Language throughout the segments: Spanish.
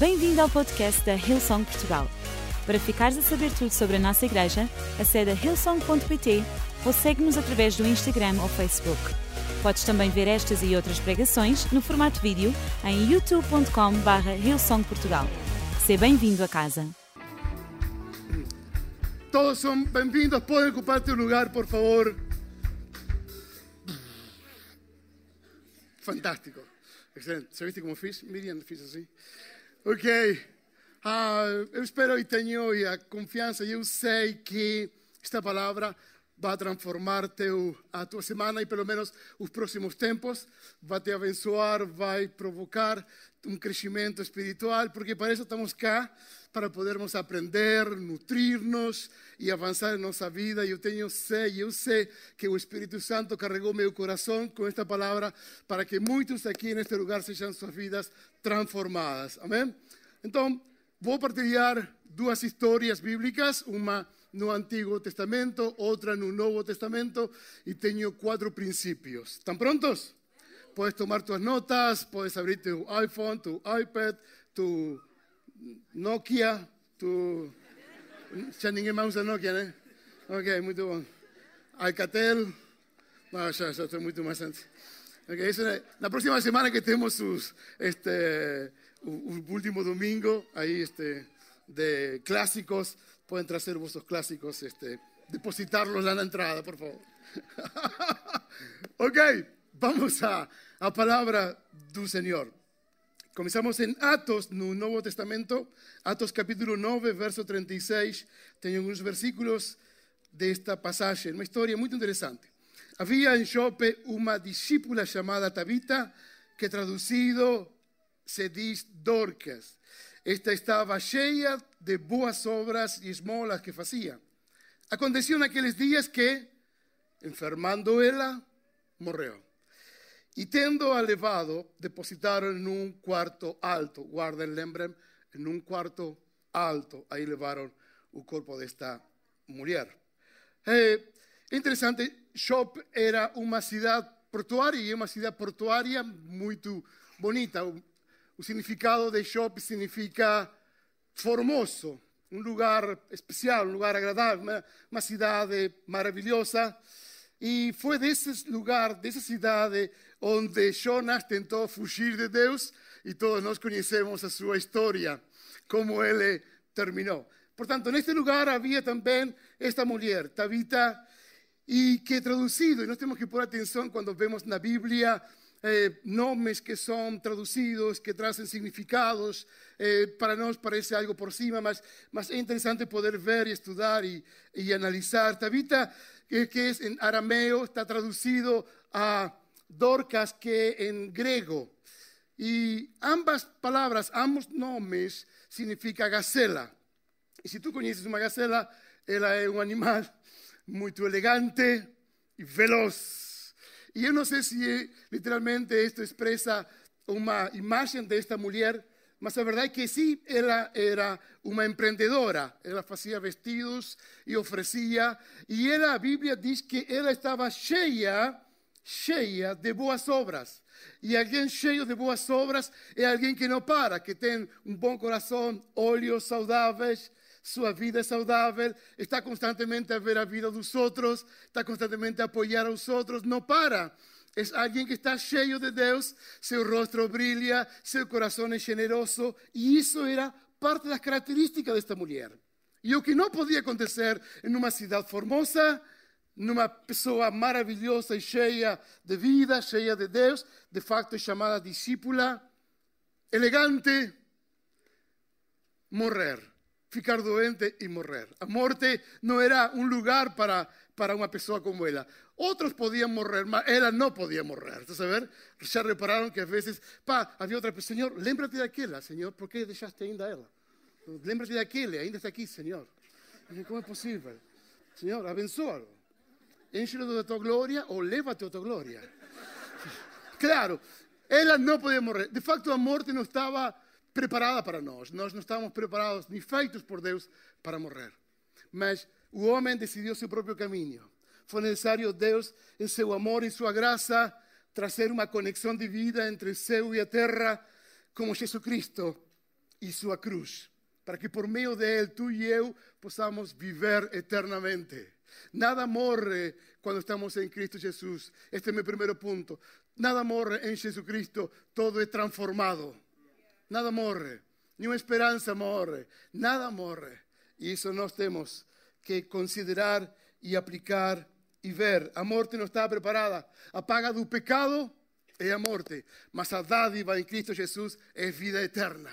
Bem-vindo ao podcast da Hillsong Portugal. Para ficares a saber tudo sobre a nossa igreja, acede a hillsong.pt ou segue-nos através do Instagram ou Facebook. Podes também ver estas e outras pregações no formato vídeo em youtube.com.br hillsongportugal. Seja bem-vindo a casa. Todos son bienvenidos. Pueden ocupar tu lugar, por favor. Fantástico. Excelente. ¿Se viste como fiz? Miriam fiz assim. Ok. Ah, eu espero e tenho a confiança. Eu sei que esta palavra vai transformar teu, a tua semana e pelo menos os próximos tempos. Vai te abençoar, vai provocar um crescimento espiritual, porque para isso estamos cá para podermos aprender, nutrir-nos e avançar em nossa vida. E eu tenho sei, eu sei que o Espírito Santo carregou meu coração com esta palavra para que muitos aqui neste lugar sejam suas vidas transformadas. Amém? Então, vou partilhar duas histórias bíblicas, uma no Antigo Testamento, outra no Novo Testamento, e tenho quatro princípios. Estão prontos? Puedes tomar tus notas, puedes abrir tu iPhone, tu iPad, tu Nokia, tu... Já ninguém mais usa Nokia, né? Ok, muito bom. Alcatel, não, já, já estou muito mais antes. Na próxima semana que temos os, este, último domingo, aí este, de clássicos, podem trazer vossos clássicos, este, depositarlos lá na entrada, por favor. ok, vamos a, a palavra do Senhor. Começamos em Atos, no Novo Testamento, Atos capítulo 9, verso 36. Tem alguns versículos desta passagem, uma história muito interessante. Havia em Jope uma discípula chamada Tabita, que traduzido se diz Dorcas. Esta estava cheia de boas obras e esmolas que fazia. Aconteceu naqueles dias que, enfermando ela, morreu. E tendo-a levado, depositaram num quarto alto. Guardem, lembrem, num quarto alto. Aí levaram o corpo desta mulher. É interessante, Shop era uma cidade portuária e é uma cidade portuária muito bonita. O, o significado de Shop significa formoso, um lugar especial, um lugar agradável, uma, uma cidade maravilhosa. E foi desse lugar, dessa cidade, onde Jonas tentou fugir de Deus e todos nós conhecemos a sua história, como ele terminou. Portanto, neste lugar havia também esta mulher, Tabita, e que traduzido, e nós temos que pôr atenção quando vemos na Bíblia eh, nomes que são traduzidos, que trazem significados, eh, para nós parece algo por cima, mas, mas é interessante poder ver e estudar e, e analisar. Tabita, que, que é em arameo, está traduzido a Dorcas, que en griego. Y ambas palabras, ambos nomes, significa gacela. Y si tú conoces una gacela, ela é um animal muito elegante e veloz. E eu não sei se literalmente isto expressa uma imagem desta mulher, mas a verdade é que sim, ela era uma empreendedora. Ela fazia vestidos e oferecia. E ela, a Bíblia diz que ela estava cheia cheia de boas obras. E alguém cheio de boas obras é alguém que não para, que tem um bom coração, olhos saudáveis, sua vida é saudável, está constantemente a ver a vida dos outros, está constantemente a apoiar aos outros, não para. É alguém que está cheio de Deus, seu rosto brilha, seu coração é generoso, e isso era parte das características desta mulher. E o que não podia acontecer em uma cidade formosa, numa pessoa maravilhosa e cheia de vida, cheia de Deus, de facto é chamada discípula, elegante, morrer, ficar doente e morrer. A morte não era um lugar para, para uma pessoa como ela. Outros podiam morrer, mas ela não podia morrer. Estás a ver? Já repararam que às vezes, pá, havia outra pessoa, Senhor, lembra-te daquela, Senhor, por que deixaste ainda ela? Lembra-te daquele, ainda está aqui, Senhor. Como é possível? Senhor, abençoa-lo enchelo da tua glória ou leva-te a tua glória. Claro, ela não podia morrer. De facto, a morte não estava preparada para nós. Nós não estávamos preparados nem feitos por Deus para morrer. Mas o homem decidiu seu próprio caminho. Foi necessário Deus, em seu amor e sua graça, trazer uma conexão de vida entre o céu e a terra, como Jesus Cristo e sua cruz, para que por meio dele, tu e eu possamos viver eternamente. Nada morre cuando estamos en Cristo Jesús. Este es mi primer punto. Nada morre en Jesucristo, todo es transformado. Nada morre, ni una esperanza morre, nada morre. Y eso nos tenemos que considerar y aplicar y ver. A morte não está preparada. A paga do pecado é a morte, mas a dádiva em Cristo Jesus é vida eterna.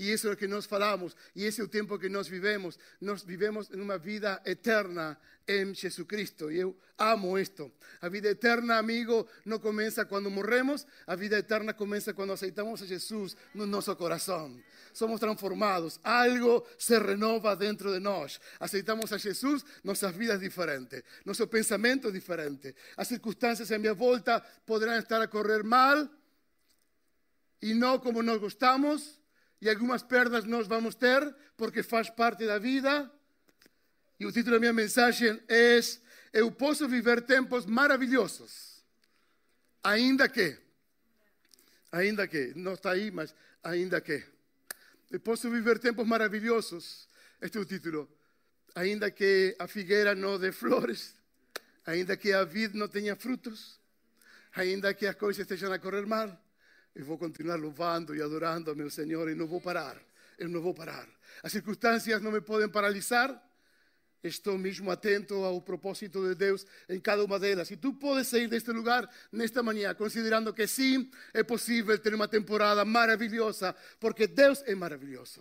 Y eso es lo que nos falamos. Y ese es el tiempo que nos vivemos. Nos vivemos en una vida eterna en Jesucristo. Y yo amo esto. La vida eterna, amigo, no comienza cuando morremos. La vida eterna comienza cuando aceitamos a Jesús en nuestro corazón. Somos transformados. Algo se renova dentro de nosotros. Aceitamos a Jesús, nuestras vidas diferentes. Nuestro pensamiento es diferente. Las circunstancias en mi vuelta podrán estar a correr mal y no como nos gustamos e algumas perdas nós vamos ter, porque faz parte da vida. E o título da minha mensagem é: Eu posso viver tempos maravilhosos, ainda que, ainda que, não está aí, mas ainda que. Eu posso viver tempos maravilhosos, este é o título, ainda que a figueira não dê flores, ainda que a vid não tenha frutos, ainda que as coisas estejam a correr mal voy a continuar louvando y adorando a mi Señor y no voy a parar, no voy a parar. Las circunstancias no me pueden paralizar. Estou mesmo atento ao propósito de Deus em cada uma delas. E tu podes sair deste lugar nesta manhã, considerando que sim, é possível ter uma temporada maravilhosa, porque Deus é maravilhoso.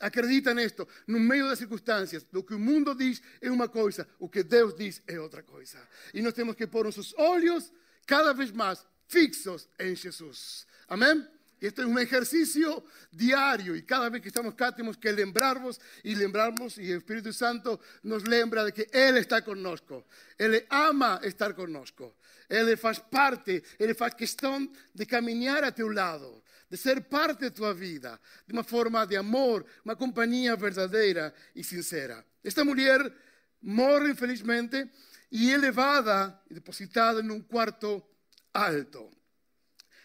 Acredita nisto. No meio das circunstâncias, o que o mundo diz é uma coisa, o que Deus diz é outra coisa. E nós temos que pôr nossos olhos cada vez mais fixos em Jesus. Amén. Y esto es un ejercicio diario y cada vez que estamos acá tenemos que lembrarnos y lembrarnos y el Espíritu Santo nos lembra de que Él está con nosotros. Él ama estar con nosotros. Él faz parte, Él faz questão de caminhar a tu lado, de ser parte de tu vida, de una forma de amor, una compañía verdadera y sincera. Esta mujer morre infelizmente y elevada y depositada en un cuarto alto.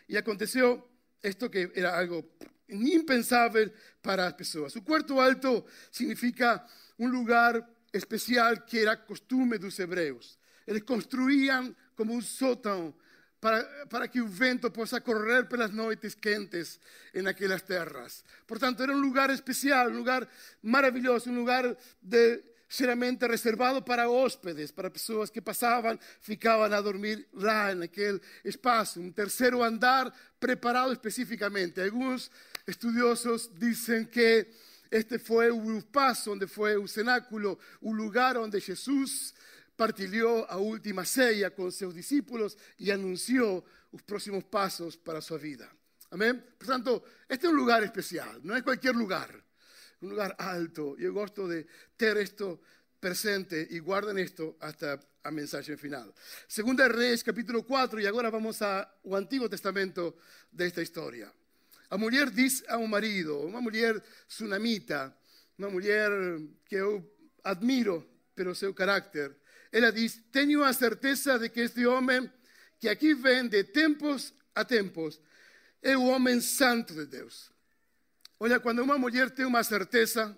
Y aconteció esto que era algo impensable para las personas. Su cuarto alto significa un lugar especial que era costumbre de los hebreos. Ellos construían como un sótano para, para, que el vento possa correr pelas noites quentes en aquellas tierras. Por tanto, era un lugar especial, un lugar maravilloso, un lugar de seriamente reservado para hóspedes, para pessoas que passavam, ficavam a dormir lá naquele espaço, um terceiro andar preparado especificamente. Alguns estudiosos dizem que este foi o espaço onde foi o cenáculo, o lugar onde Jesus partilhou a última ceia com seus discípulos e anunciou os próximos passos para a sua vida. Amém? Portanto, este é um lugar especial, não é qualquer lugar un lugar alto. Yo gosto de tener esto presente y guarden esto hasta a mensaje final. Segunda Reyes, capítulo 4, y ahora vamos al Antiguo Testamento de esta historia. A mulher dice a un marido, una mujer tsunamita, una mujer que yo admiro pero seu carácter. Ella dice, tengo a certeza de que este hombre que aquí ven de tempos a tempos es un hombre santo de Dios. Olha, quando uma mulher tem uma certeza,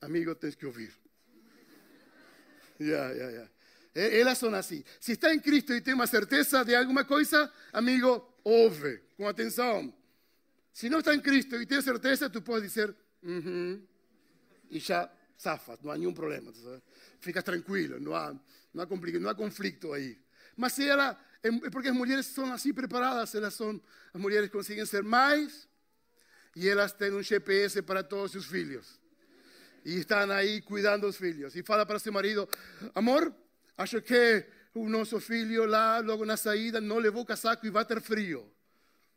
amigo, tens que ouvir. Yeah, yeah, yeah. Elas são assim. Se está em Cristo e tem uma certeza de alguma coisa, amigo, ouve com atenção. Se não está em Cristo e tem certeza, tu pode dizer, uh -huh, e já safa, não há nenhum problema. Fica tranquilo, não há, não há, não há conflito aí. Mas ela, é porque as mulheres são assim preparadas, elas são, as mulheres conseguem ser mais y ellas tienen un GPS para todos sus hijos. Y están ahí cuidando los hijos. Y fala para su marido, amor, acho que o nosso filho lá, logo na saída, não levou casaco e vai ter frio.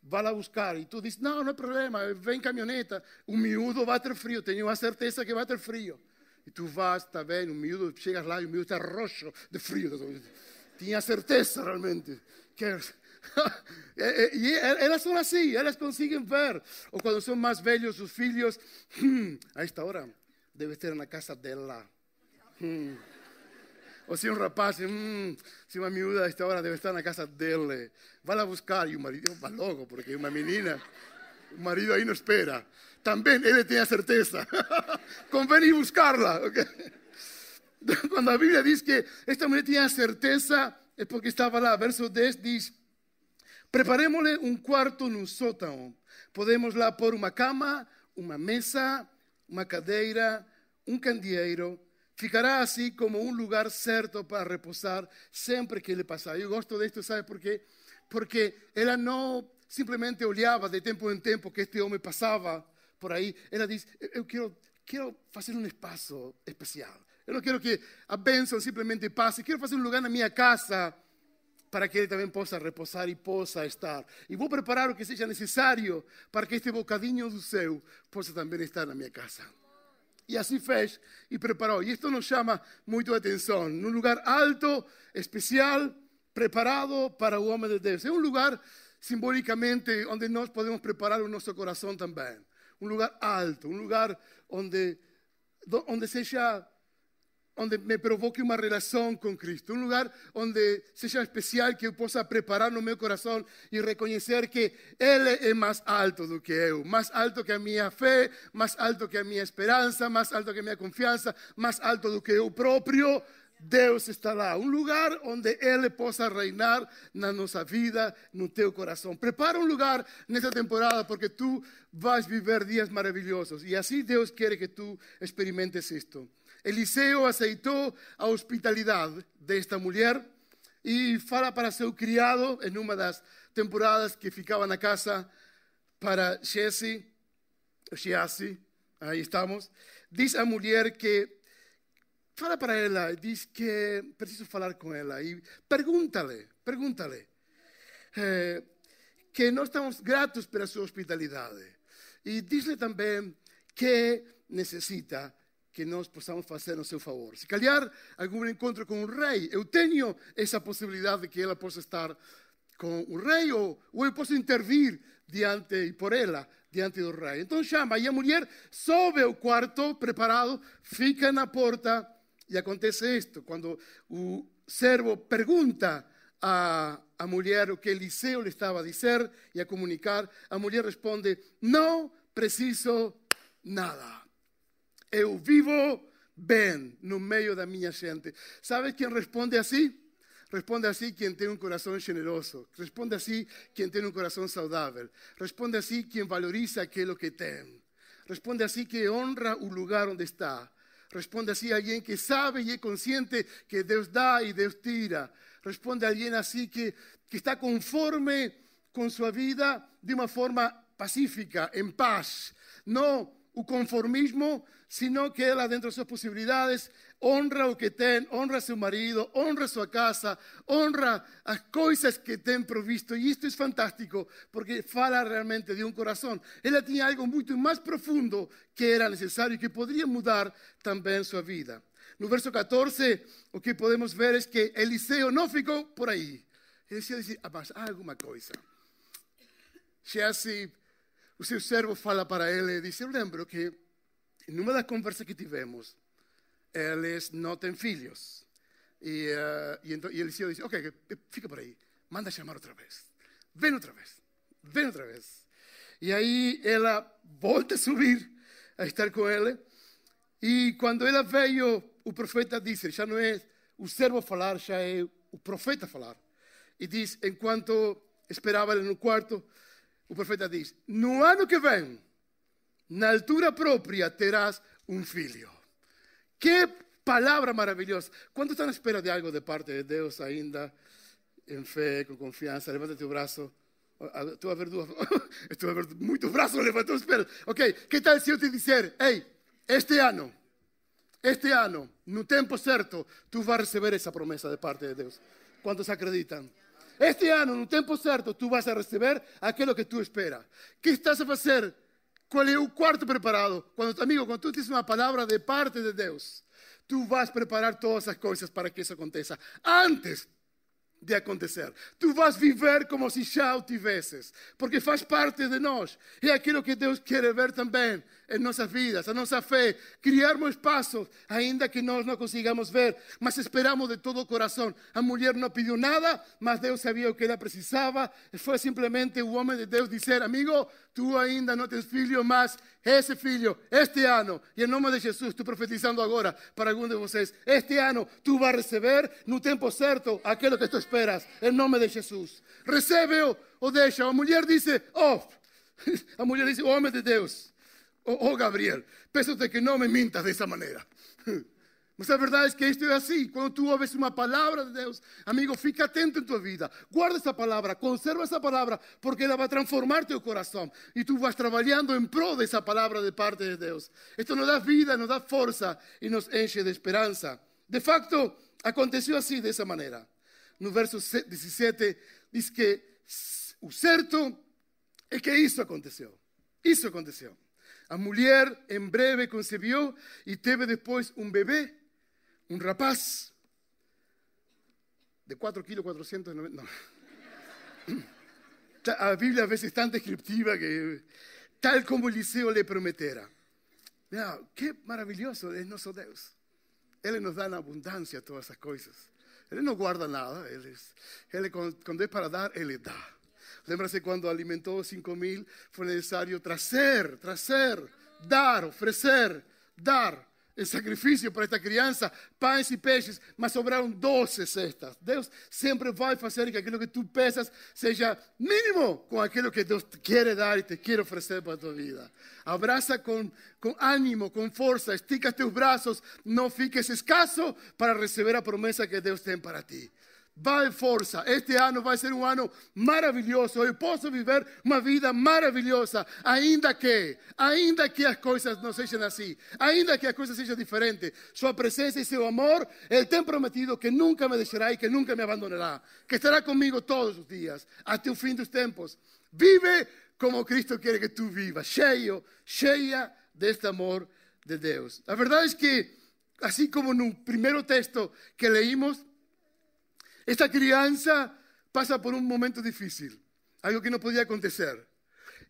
Vai lá buscar. E tu diz, não, não é problema, vem caminhoneta. O miúdo vai ter frio, tenho a certeza que vai ter frio. E tu vas, está bem, o miúdo, chegas lá e o miúdo está roxo de frio. Tinha certeza realmente. Que y ellas son así, ellas consiguen ver. O cuando son más bellos sus hijos, hmm, a esta hora debe estar en la casa de ella. Hmm. O si un rapaz, hmm, si una miúda a esta hora debe estar en la casa de él. Va a buscar y un marido va loco porque es una menina. O marido aí não espera. Também ele tem a certeza. Convém ir buscarla. Okay? Quando a Bíblia diz que esta mulher tinha a certeza, é porque estava lá. Verso 10 diz: Preparémosle um quarto no sótão. Podemos lá pôr uma cama, uma mesa, uma cadeira, um candeeiro. Ficará assim como um lugar certo para repousar sempre que ele passar. Eu gosto disto, sabe por quê? Porque ela não simplesmente olhava de tempo em tempo que este homem passava por aí. Ela diz: Eu quero, quero fazer um espaço especial. Eu não quero que a bênção simplesmente passe. Quero fazer um lugar na minha casa para que ele também possa repousar e possa estar. E vou preparar o que seja necessário para que este bocadinho do céu possa também estar na minha casa. E assim fez e preparou. E isto nos chama muito a atenção. Num lugar alto, especial, preparado para o homem de Deus. É um lugar, simbolicamente, onde nós podemos preparar o nosso coração também. Um lugar alto, um lugar onde, onde seja onde me provoque uma relação com Cristo, um lugar onde seja especial que eu possa preparar no meu coração e reconhecer que Ele é mais alto do que eu, mais alto que a minha fé, mais alto que a minha esperança, mais alto que a minha confiança, mais alto do que eu próprio. Deus está lá, um lugar onde Ele possa reinar na nossa vida, no teu coração. Prepara um lugar nessa temporada porque tu vais viver dias maravilhosos e assim Deus quer que tu experimentes isto. Eliseu aceitou a hospitalidade desta mulher e fala para seu criado, em uma das temporadas que ficava na casa para Jesse, Geazi, aí estamos, diz a mulher que fala para ela, diz que preciso falar com ela e pergunta-lhe, pergunta-lhe eh, que nós estamos gratos pela sua hospitalidade. E diz-lhe também que necessita que nós possamos fazer no seu favor. Se calhar algum encontro com o rei, eu tenho essa possibilidade de que ela possa estar com o rei ou, ou eu posso intervir diante e por ela diante do rei. Então chama e a mulher sobe ao quarto preparado, fica na porta e acontece isto quando o servo pergunta a, a mulher o que Eliseu lhe estava a dizer e a comunicar, a mulher responde: Não preciso nada. Eu vivo bem no meio da minha gente. ¿Sabe quem responde assim? Responde assim quem tem um coração generoso. Responde assim quem tem um coração saudável. Responde assim quem valoriza aquilo que tem. Responde assim que honra o lugar onde está. Responde assim alguém que sabe e é consciente que Deus dá e Deus tira. Responde alguém assim que, que está conforme com sua vida de uma forma pacífica, em paz. Não o conformismo, sino que ela, dentro de suas possibilidades, honra o que tem, honra seu marido, honra sua casa, honra as coisas que tem provisto. E isto é fantástico, porque fala realmente de um coração. Ela tinha algo muito mais profundo que era necessário e que poderia mudar também sua vida. No verso 14, o que podemos ver é que Eliseu não ficou por aí. Eliseu disse, ah, mas há alguma coisa. Geazi o seu servo fala para ele, diz, eu lembro que numa das conversas que tivemos, eles não têm filhos. E, uh, e, então, e Eliseu diz, ok, fica por aí, manda chamar outra vez. Vem outra vez, vem outra vez. E aí ela volta a subir, a estar com ele. E quando ela veio, o profeta disse, já não é o servo falar, já é o profeta falar. E diz, enquanto esperava ele no quarto, o profeta diz: No ano que vem, na altura própria, terás um filho. Que palavra maravilhosa. Quando estão à espera de algo de parte de Deus ainda, em fé, com confiança, levanta teu braço. Estou a ver duas. Estou a ver muitos braços levantados. Espera. Ok, que tal se eu te disser: Ei, este ano, este ano, no tempo certo, tu vas receber essa promessa de parte de Deus. Quantos acreditam? Este ano, no tempo certo, tu vas a receber aquilo que tu esperas. que estás a fazer? Qual é o quarto preparado? Quando, amigo, quando tu tens uma palavra de parte de Deus, tu vas preparar todas as coisas para que isso aconteça. Antes de acontecer. Tu vas viver como se já o tivesses, porque faz parte de nós. É aquilo que Deus quer ver também em nossas vidas, a nossa fé, criarmos passos, ainda que nós não consigamos ver, mas esperamos de todo coração. A mulher não pediu nada, mas Deus sabia o que ela precisava. Foi simplesmente o homem de Deus dizer, amigo, tu ainda não tens filho, mas Esse filho, este ano, e em nome de Jesus, estou profetizando agora para algum de vocês. este ano, tu vas receber no tempo certo aquilo que tu esperas, Em nome de Jesus, Recebe o, ou deixa. A mulher diz: oh, a mulher disse, homem de Deus, Oh, oh Gabriel, peço-te que não me mintas dessa maneira. Mas a verdade é que isto é assim. Quando tu ouves uma palavra de Deus, amigo, fica atento em tua vida. Guarda essa palavra, conserva essa palavra, porque ela vai transformar teu coração. E tu vas trabalhando em prol dessa palavra de parte de Deus. Isto nos dá vida, nos dá força e nos enche de esperança. De facto, aconteceu assim, dessa maneira. No verso 17, diz que o certo é que isso aconteceu. Isso aconteceu. A mulher em breve concebeu e teve depois um bebê, um rapaz de 4 quilos 490. Não. A Bíblia às vezes é tão descriptiva que tal como Eliseu lhe prometera. Mira, que maravilhoso é nosso Deus. Ele nos dá na abundância todas essas coisas. Ele não guarda nada. Ele, ele quando é para dar, Ele dá. Lembra-se quando alimentou cinco mil, foi necessário trazer, trazer, dar, oferecer, dar em sacrifício para esta criança, pães e peixes, mas sobraram doze cestas. Deus sempre vai fazer que aquilo que tu pensas seja mínimo com aquilo que Deus te dar e te quer oferecer para a tua vida. Abraça com, com ânimo, com força, estica teus braços, não fiques escasso para receber a promessa que Deus tem para ti. Vai força. Este ano vai ser um ano maravilhoso. Eu posso viver uma vida maravilhosa, ainda que, ainda que as coisas não sejam assim, ainda que as coisas sejam diferentes. Sua presença e seu amor, Ele tem prometido que nunca me deixará e que nunca me abandonará, que estará comigo todos os dias, até o fim dos tempos. Vive como Cristo quer que tu vivas, cheio, cheia deste amor de Deus. A verdade é que, assim como no primeiro texto que leímos, esta criança passa por um momento difícil, algo que não podia acontecer.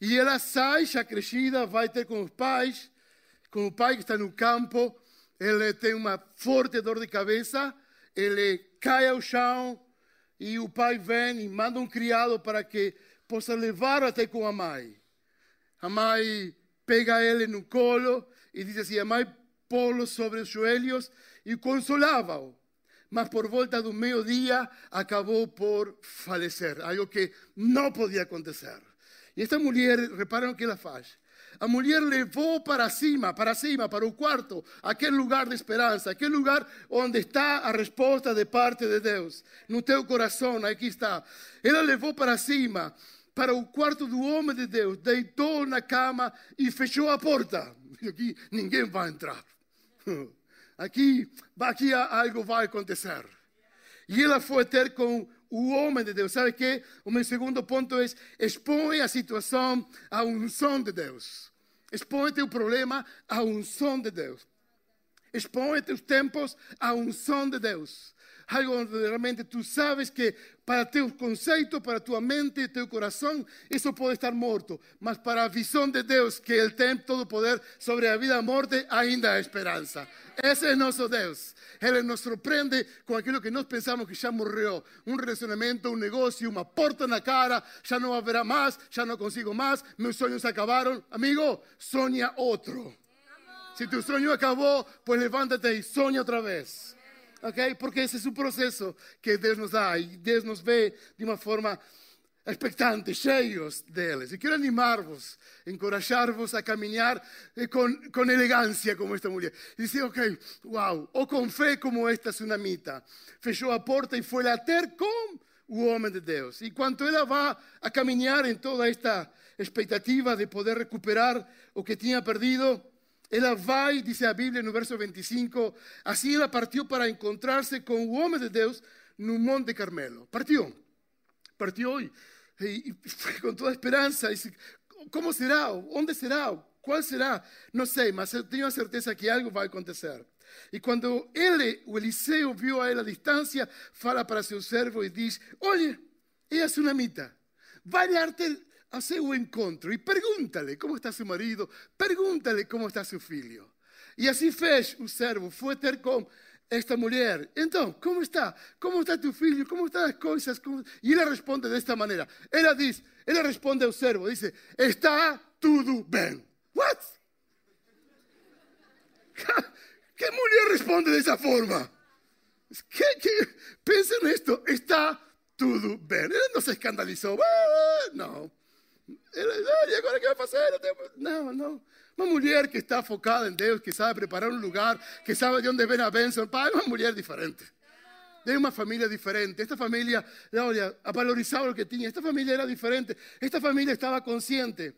E ela sai, já crescida, vai ter com os pais, com o pai que está no campo. Ele tem uma forte dor de cabeça, ele cai ao chão e o pai vem e manda um criado para que possa levar até com a mãe. A mãe pega ele no colo e diz assim: a mãe pô-lo sobre os joelhos e consolava-o mas por volta do meio-dia acabou por falecer, algo que não podia acontecer. E esta mulher, reparam o que ela faz. A mulher levou para cima, para cima, para o quarto, aquele lugar de esperança, aquele lugar onde está a resposta de parte de Deus. No teu coração, aqui está. Ela levou para cima, para o quarto do homem de Deus, deitou na cama e fechou a porta. Aqui ninguém vai entrar. aqui, aqui algo vai acontecer. E ela foi ter com o homem de Deus. Sabe que? O meu segundo ponto é expõe a situação a um som de Deus. Expõe teu problema a um som de Deus. Expõe teus tempos a um som de Deus. Algo onde realmente tu sabes que para teu conceito, para tua mente e teu coração, isso pode estar morto. Mas para a visão de Deus, que Ele tem todo poder sobre a vida e a morte, ainda há esperança. Esse é nosso Deus. Ele nos surpreende com aquilo que nós pensamos que já morreu. Um relacionamento, um negócio, uma porta na cara, já não haverá mais, já não consigo mais, meus sonhos acabaram. Amigo, sonha outro. Se tu sonho acabou, pues levántate e sonha outra vez. Ok? Porque esse é o processo que Deus nos dá e Deus nos vê de uma forma expectantes, cheios deles. E quero animar-vos, encorajar-vos a caminhar com, com elegância como esta mulher. E dizer, ok, uau, ou com fé como esta tsunamita. Fechou a porta e foi lá ter com o homem de Deus. E quando ela vai a caminhar em toda esta expectativa de poder recuperar o que tinha perdido, ela vai, diz a Bíblia no verso 25, assim ela partiu para encontrar-se com o homem de Deus no Monte Carmelo. Partiu. Partiu e, e, com toda a esperança. Como será? Onde será? ¿Cuál será? No sé, mas tengo certeza que algo va a acontecer. E quando ele, o Eliseu, viu a ela à distância, fala para seu servo e diz: Olha, é a sunamita, vai dar-te a seu encontro e pergunta-lhe como está seu marido, pergunta-lhe como está seu filho. E assim fez o servo, foi ter com esta mulher. Então, como está? Como está tu filho? Como estão as coisas? Como... E ele responde desta maneira. Ela diz, ele responde ao servo, diz: Está tudo bem. What? ¿Qué mujer responde de esa forma? ¿Qué, qué? Piensen esto, está todo bien. Él no se escandalizó. No. ¿Y agora que vai fazer? No, no. Una mujer que está enfocada en Dios, que sabe preparar un lugar, que sabe de dónde viene a Benson. Es una mujer diferente. De una familia diferente. Esta familia, ha valorizado lo que tenía. Esta familia era diferente. Esta familia estaba consciente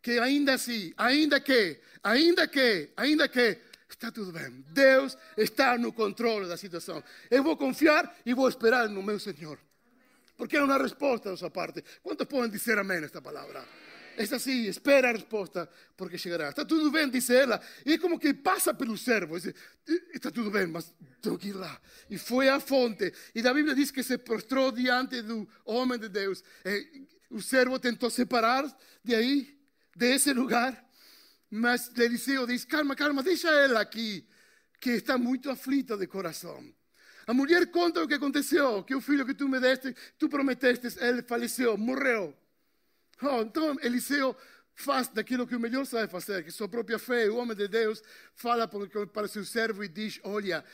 que ainda así, ainda que, ainda que, ainda que, está tudo bem. Deus está no controle da situação. Eu vou confiar e vou esperar no meu Senhor. Porque é uma resposta da sua parte. Quantos podem dizer amém esta palavra? É assim, espera a resposta, porque chegará. Está tudo bem, diz ela. E é como que passa pelo servo. Está tudo bem, mas tenho que ir lá. E foi à fonte. E a Bíblia diz que se prostrou diante do homem de Deus. O servo tentou separar de aí, desse lugar. Mas Eliseu diz: calma, calma, deixa ela aqui, que está muito aflita de coração. A mulher conta o que aconteceu: que o filho que tu me deste, tu prometeste, ele faleceu, morreu. Oh, então Eliseu faz daquilo que o melhor sabe fazer, que sua própria fé, o homem de Deus, fala para seu servo e diz: Olha,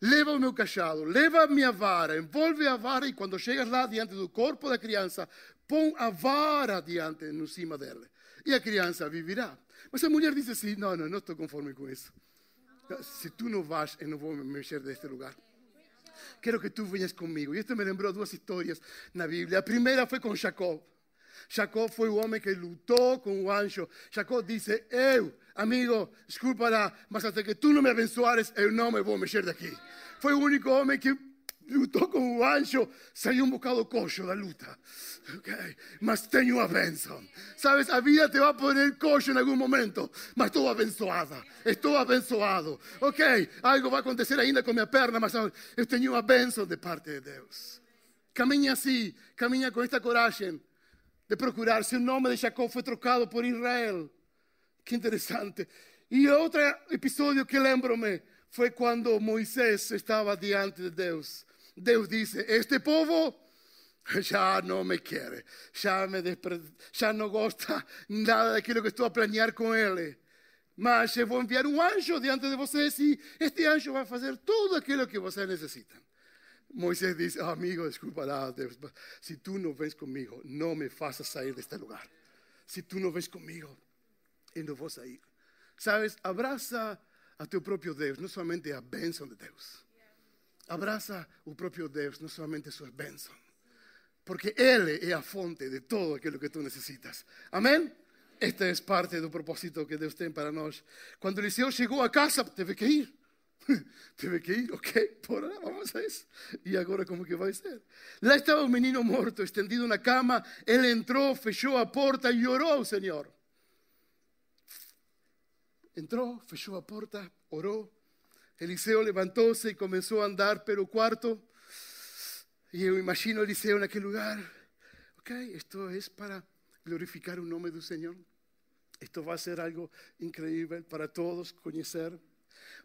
leva o meu cachado, leva a minha vara, envolve a vara e quando chegas lá diante do corpo da criança, põe a vara diante, no cima dela. E a criança viverá. Mas a mulher diz assim: Não, não, não estou conforme com isso. Se tu não vais, eu não vou me mexer deste lugar. Quero que tu venhas comigo. E isto me lembrou duas histórias na Bíblia. A primeira foi com Jacob. Jacob foi o homem que lutou com o anjo. Jacob disse: Eu, amigo, desculpa mas até que tu não me abençoares, eu não me vou mexer daqui. Foi o único homem que lutou com o anjo, saiu um bocado coxo da luta. Okay. Mas tenho a bênção. Sabes, a vida te vai poner coxo em algum momento, mas estou abençoada. Estou abençoado. Ok, algo vai acontecer ainda com minha perna, mas eu tenho a bênção de parte de Deus. Caminha assim, caminha com esta coragem de procurar se o nome de Jacob foi trocado por Israel. Que interessante. E outro episódio que lembro-me foi quando Moisés estava diante de Deus. Deus disse: Este povo já não me quer, já, me já não gosta nada daquilo que estou a planear com ele. Mas eu vou enviar um anjo diante de vocês e este anjo vai fazer tudo aquilo que vocês necessitam. Moisés diz: oh, Amigo, desculpa lá, Deus, se tu não vens comigo, não me faças sair deste lugar. Se tu não vens comigo, eu não vou sair. Sabes, abraça a teu próprio Deus, não somente a bênção de Deus. Abraça o próprio Deus, não somente suas bênçãos. Porque Ele é a fonte de todo aquilo que tu necessitas. Amém? Esta é parte do propósito que Deus tem para nós. Quando Eliseu chegou a casa, teve que ir. Teve que ir, ok, por ahora vamos a isso. E agora como que vai ser? Lá estava o menino morto, estendido na cama. Ele entrou, fechou a porta e orou ao Senhor. Entrou, fechou a porta, orou. Eliseo levantóse y comenzó a andar pelo cuarto. Y yo imagino a Eliseo en aquel lugar. Ok, esto es para glorificar el nombre del Señor. Esto va a ser algo increíble para todos conocer.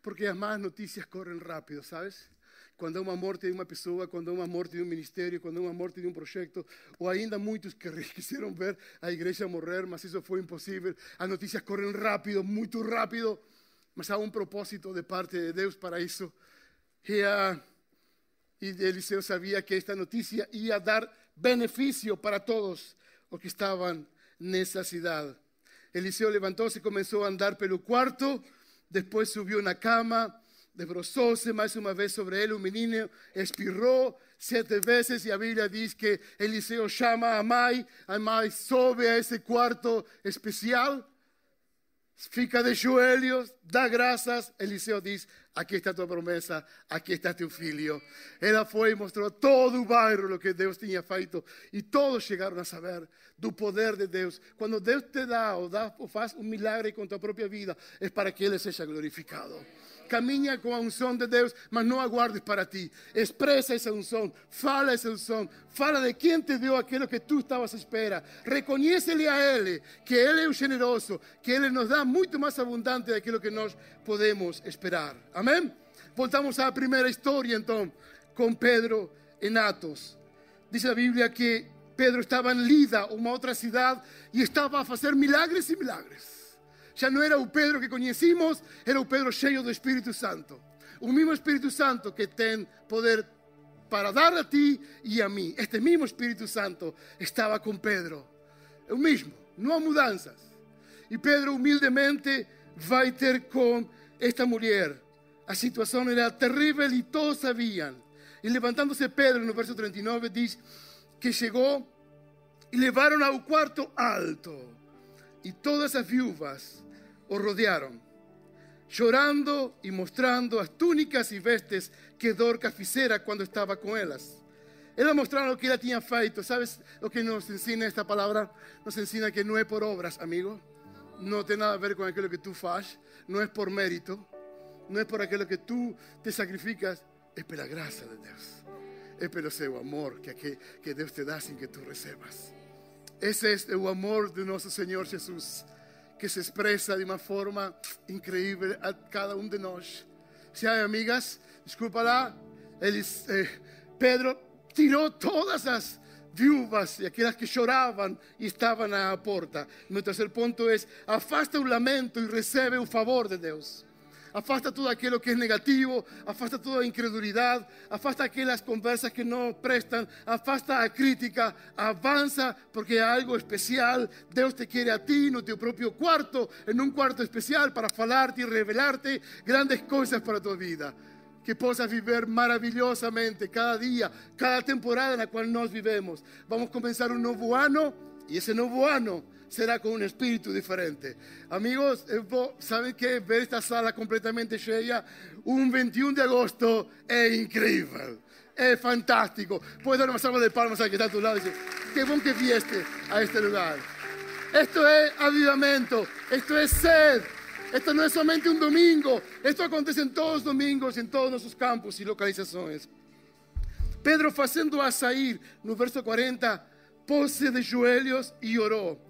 Porque además noticias corren rápido, ¿sabes? quando há uma morte de uma pessoa, quando há uma morte de um ministério, quando há uma morte de um projeto, ou ainda muitos que quiseram ver a igreja morrer, mas isso foi impossível. As notícias correm rápido, muito rápido mas há um propósito de parte de Deus para isso. E, uh, e Eliseu sabia que esta notícia ia dar benefício para todos os que estavam nessa cidade. Eliseu levantou-se e começou a andar pelo quarto, depois subiu na cama, debruçou-se mais uma vez sobre ele, o menino espirrou sete vezes e a Bíblia diz que Eliseu chama a mãe, a mãe sobe a esse quarto especial fica de joelhos, dá graças. Eliseu diz: aqui está a tua promessa, aqui está teu filho. Ela foi e mostrou todo o bairro o que Deus tinha feito e todos chegaram a saber do poder de Deus. Quando Deus te dá ou, dá, ou faz um milagre com tua própria vida, é para que Ele seja glorificado. Caminha com a unção de Deus, mas não aguardes para ti. Expressa essa unção, fala essa unção, fala de quem te deu aquilo que tu estavas à espera. Reconhece-lhe a Ele que Ele é o generoso, que Ele nos dá muito mais abundante daquilo que nós podemos esperar. Amém? Voltamos à primeira história então, com Pedro em Atos. Diz a Bíblia que Pedro estava em Lida, uma outra cidade, e estava a fazer milagres e milagres. já não era o Pedro que conhecemos era o Pedro cheio do Espírito Santo. O mesmo Espírito Santo que tem poder para dar a ti e a mim. Este mesmo Espírito Santo estava com Pedro. É o mesmo, não há mudanças. E Pedro humildemente vai ter com esta mulher. A situação era terrível e todos sabiam. E levantando-se Pedro, no verso 39, diz que chegou e levaram ao quarto alto. E todas as viúvas o rodearon, llorando y mostrando las túnicas y vestes que Dorcas hiciera cuando estaba con ellas. Ella mostraron lo que ella tenía feito. ¿Sabes lo que nos enseña esta palabra? Nos enseña que no es por obras, amigo. No tiene nada a ver con aquello que tú haces. No es por mérito. No es por aquello que tú te sacrificas. Es por la gracia de Dios. Es por su amor que, que, que Dios te da sin que tú recibas. Ese es el amor de nuestro Señor Jesús que se expressa de uma forma incrível a cada um de nós. Se há amigas, desculpa lá, eles, eh, Pedro tirou todas as viúvas e aquelas que choravam e estavam à porta. Meu terceiro ponto é: afasta o lamento e recebe o favor de Deus. Afasta todo aquello que es negativo, afasta toda incredulidad, afasta aquellas conversas que no prestan, afasta la crítica, avanza porque hay algo especial. Dios te quiere a ti, en tu propio cuarto, en un cuarto especial para falarte y revelarte grandes cosas para tu vida. Que puedas vivir maravillosamente cada día, cada temporada en la cual nos vivemos. Vamos a comenzar un nuevo año y ese nuevo año será con un espíritu diferente. Amigos, ¿saben que ver esta sala completamente llena un 21 de agosto es increíble? Es fantástico. Puedes dar una salva de palmas al que está a tu lado y decir, qué buen que fieste a este lugar. Esto es avivamiento, esto es sed. Esto no es solamente un domingo, esto acontece en todos los domingos, en todos nuestros campos y localizaciones. Pedro haciendo a sair, no verso 40, pose de joelhos y oró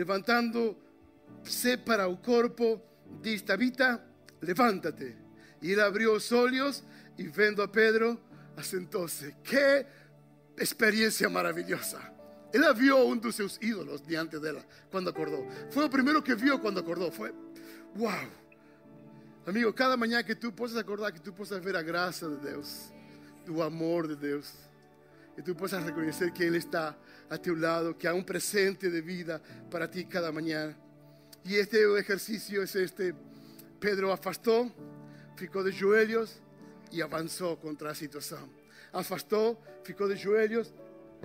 levantándose para el cuerpo, dice, Tabita, levántate. Y él abrió los ojos y viendo a Pedro, asentóse. ¡Qué experiencia maravillosa! Él vio uno de sus ídolos diante de él cuando acordó. Fue lo primero que vio cuando acordó. Fue, wow. Amigo, cada mañana que tú puedas acordar, que tú puedas ver la gracia de Dios, tu amor de Dios, que tú puedas reconocer que Él está a tu lado, que hay un presente de vida para ti cada mañana. Y este ejercicio es este. Pedro afastó, ficó de joelhos y avanzó contra la situación. Afastó, ficó de joelhos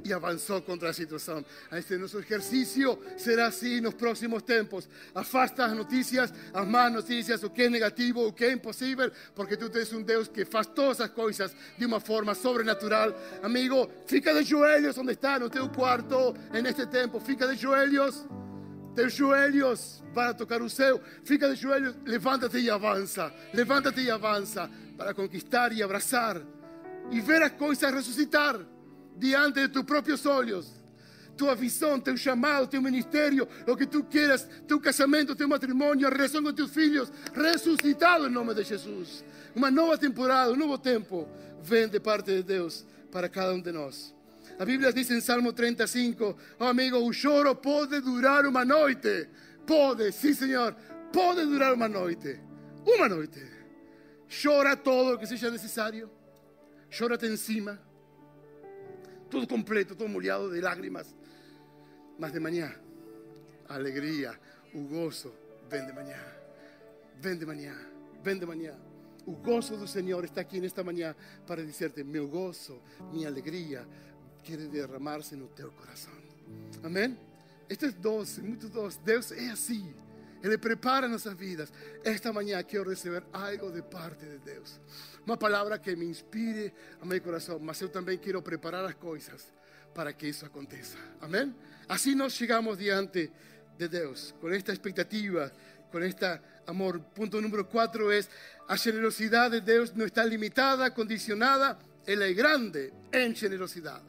y avanzó contra la situación. Este nuestro ejercicio será así en los próximos tiempos. Afasta las noticias, las más noticias, o que es negativo, o que es imposible, porque tú tienes un Dios que hace todas esas cosas de una forma sobrenatural. Amigo, fica de joelhos donde está, no tu cuarto en este tiempo. Fica de joelhos. De joelhos para tocar un céu. Fica de joelhos, levántate y avanza. Levántate y avanza para conquistar y abrazar y ver las cosas resucitar diante de tus propios olhos. tu visão, tu chamado, tu ministério, o que tu quieras, tu casamento, tu matrimônio, a relação com teus filhos, ressuscitado em nome de Jesus. Uma nova temporada, um novo tempo vem de parte de Deus para cada um de nós. A Bíblia diz em Salmo 35, oh amigo, o choro pode durar uma noite. Pode, sim Senhor, pode durar uma noite. Uma noite. Chora todo o que seja necessário. Llórate encima. Todo completo, todo molhado de lágrimas. Mas de mañana, alegría, gozo, ven de mañana, ven de mañana, ven de mañana. Gozo del Señor está aquí en esta mañana para decirte, mi gozo, mi alegría quiere derramarse en tu corazón. Amén. Esto es doce, muy doce. Dios es así. Ele prepara nossas vidas. Esta manhã quero receber algo de parte de Deus. Uma palavra que me inspire a meu coração, mas eu também quero preparar as coisas para que isso aconteça. Amém? Assim nós chegamos diante de Deus, com esta expectativa, com este amor. Ponto número quatro é a generosidade de Deus não está limitada, condicionada, ela é grande em generosidade,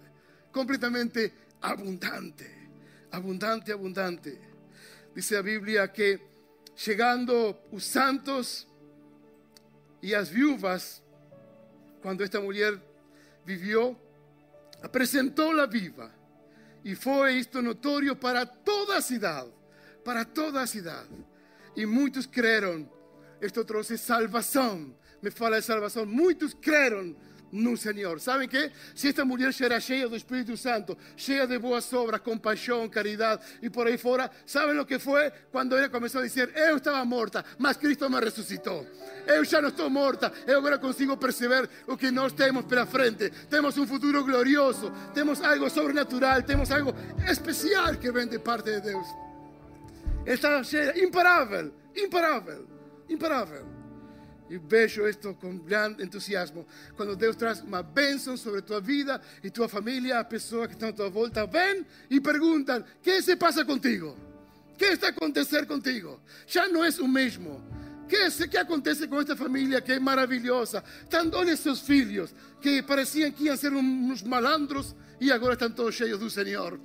completamente abundante, abundante, abundante. Dice la Biblia que llegando los santos y las viudas, cuando esta mujer vivió, presentó la viva. Y fue esto notorio para toda ciudad, para toda ciudad. Y muchos creyeron, esto trajo salvación, me fala de salvación, muchos creyeron no Senhor. Sabem que? Se esta mulher era cheia do Espírito Santo, cheia de boas obras, compaixão, caridade e por aí fora, sabem o que foi? Quando ela começou a dizer: Eu estava morta, mas Cristo me ressuscitou. Eu já não estou morta, eu agora consigo perceber o que nós temos pela frente. Temos um futuro glorioso, temos algo sobrenatural, temos algo especial que vem de parte de Deus. Estava cheia, imparável, imparável, imparável. E vejo isto com grande entusiasmo. Quando Deus traz uma bênção sobre tua vida e tua família, as pessoas que estão à tua volta vêm e perguntam: o que se passa contigo? O que está a acontecer contigo? Já não és o mesmo. O que, que acontece com esta família que é maravilhosa? Tanto, olha seus filhos, que pareciam que iam ser uns malandros e agora estão todos cheios do Senhor.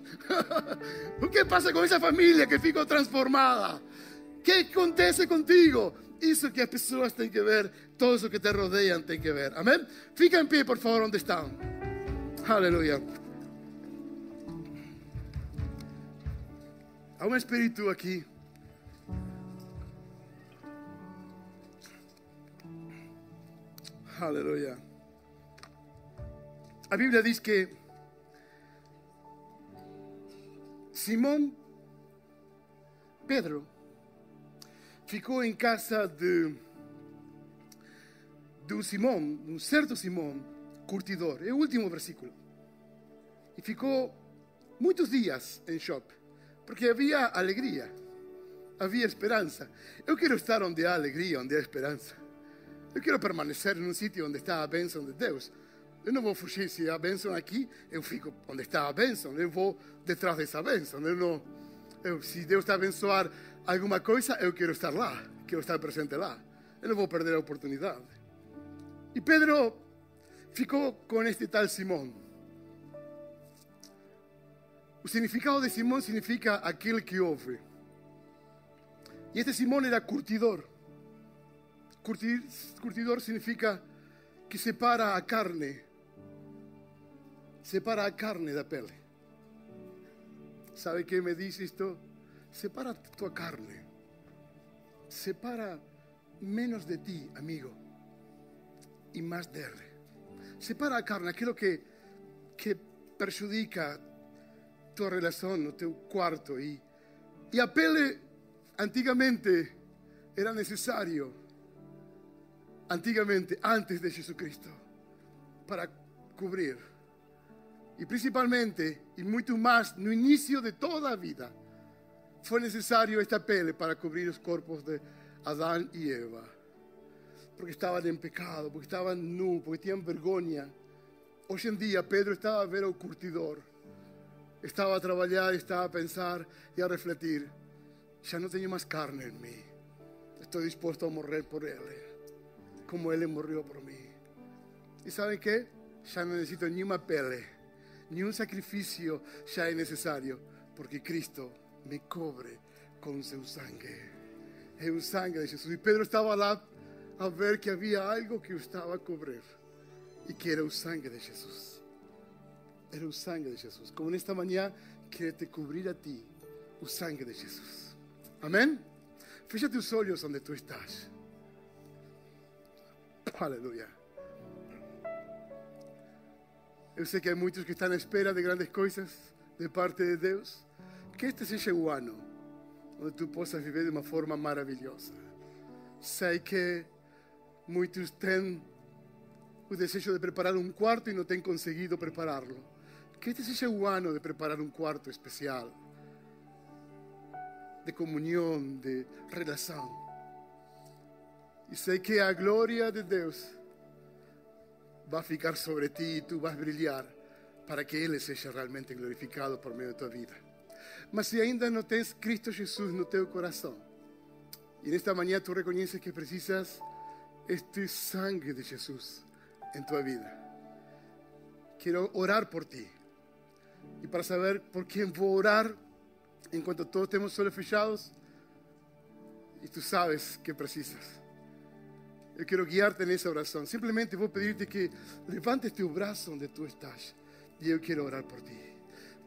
o que passa com essa família que ficou transformada? O que acontece contigo? Isso que as pessoas têm que ver, todos os que te rodeiam têm que ver. Amém? Fica em pé, por favor, onde estão. Aleluia. Há um espírito aqui. Aleluia. A Bíblia diz que Simão Pedro ficou em casa de, de um Simão, um certo Simão, curtidor. É o último versículo. E ficou muitos dias em shopping, porque havia alegria, havia esperança. Eu quero estar onde há alegria, onde há esperança. Eu quero permanecer num sítio onde está a bênção de Deus. Eu não vou fugir se há bênção aqui, eu fico onde está a bênção, eu vou detrás dessa bênção. Eu não, eu, se Deus está a abençoar alguma coisa, eu quero estar lá, quero estar presente lá. Eu não vou perder a oportunidade. E Pedro ficou com este tal Simão. O significado de Simão significa aquele que ouve. E este Simão era curtidor. Curtidor significa que separa a carne, separa a carne da pele. ¿Sabe qué me dice esto? Separa tu carne. Separa menos de ti, amigo, y más de él. Separa a carne, aquello que, que perjudica tu relación, tu cuarto. Y, y a pele, antiguamente, era necesario, antiguamente, antes de Jesucristo, para cubrir. Y principalmente, y mucho más, no inicio de toda vida, fue necesario esta pele para cubrir los cuerpos de Adán y Eva. Porque estaban en pecado, porque estaban nu, porque tenían vergüenza. Hoy en día Pedro estaba a ver al curtidor. Estaba a trabajar, estaba a pensar y a refletir. Ya no tengo más carne en mí. Estoy dispuesto a morir por él. Como él murió por mí. ¿Y saben qué? Ya no necesito ni una pele, ni un sacrificio ya es necesario. Porque Cristo me cobre con su sangre. Es un sangre de Jesús. Y Pedro estaba lá a ver que había algo que estaba a cubrir y que era el sangre de Jesús. Era el sangre de Jesús. Como en esta mañana quiere te cubrir a ti el sangre de Jesús. Amén. Fecha tus ojos donde tú estás. Aleluya. Yo sé que hay muchos que están a espera de grandes cosas de parte de Dios. Que este seja o ano onde tu possas viver de uma forma maravilhosa. Sei que muitos têm o desejo de preparar um quarto e não têm conseguido prepará-lo. Que este seja o ano de preparar um quarto especial. de comunhão, de relação. E sei que a glória de Deus vai ficar sobre ti e tu vais brilhar para que Ele seja realmente glorificado por meio da tua vida. Mas se ainda não tens Cristo Jesus no teu coração, e nesta manhã tu reconheces que precisas este sangue de Jesus em tua vida, quero orar por ti. E para saber por quem vou orar, enquanto todos temos os fechados, e tu sabes que precisas. Eu quero guiar-te nessa oração. Simplesmente vou pedir-te que levantes teu braço onde tu estás. E eu quero orar por ti.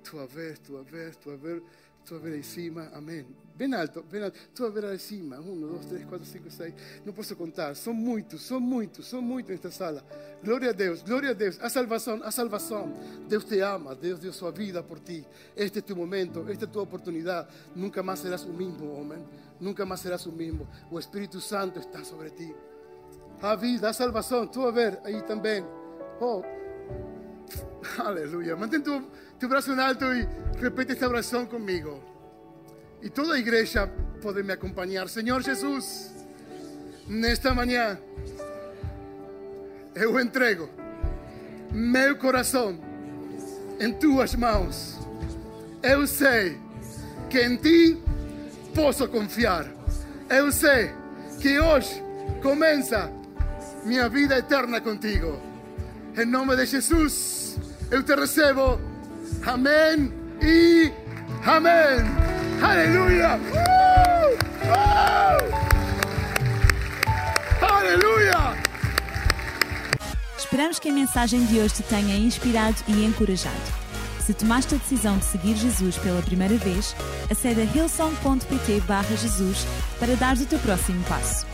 Tu a ver, tu a ver, tu a ver, tu a ver aí cima. Amém. Bem alto, bem alto. Tu a ver aí cima. Um, dois, três, quatro, cinco, seis. Não posso contar. São muitos, são muitos, são muitos nesta sala. Glória a Deus, glória a Deus. A salvação, a salvação. Deus te ama, Deus deu sua vida por ti. Este é teu momento, esta é tua oportunidade. Nunca mais serás o mesmo, homem. Nunca mais serás o mesmo. O Espírito Santo está sobre ti. A vida, a salvação. Tu a ver aí também. Oh, aleluia. Mantém tu, tu braço em alto e repete esta oração comigo. E toda a igreja pode me acompanhar. Senhor Jesus, nesta manhã, eu entrego meu coração em tuas mãos. Eu sei que em ti posso confiar. Eu sei que hoje começa minha vida eterna contigo. Em nome de Jesus, eu te recebo. Amém e amém. Aleluia. Uh! Uh! Aleluia. Esperamos que a mensagem de hoje te tenha inspirado e encorajado. Se tomaste a decisão de seguir Jesus pela primeira vez, acede a hillsong.pt Jesus para dar o teu próximo passo.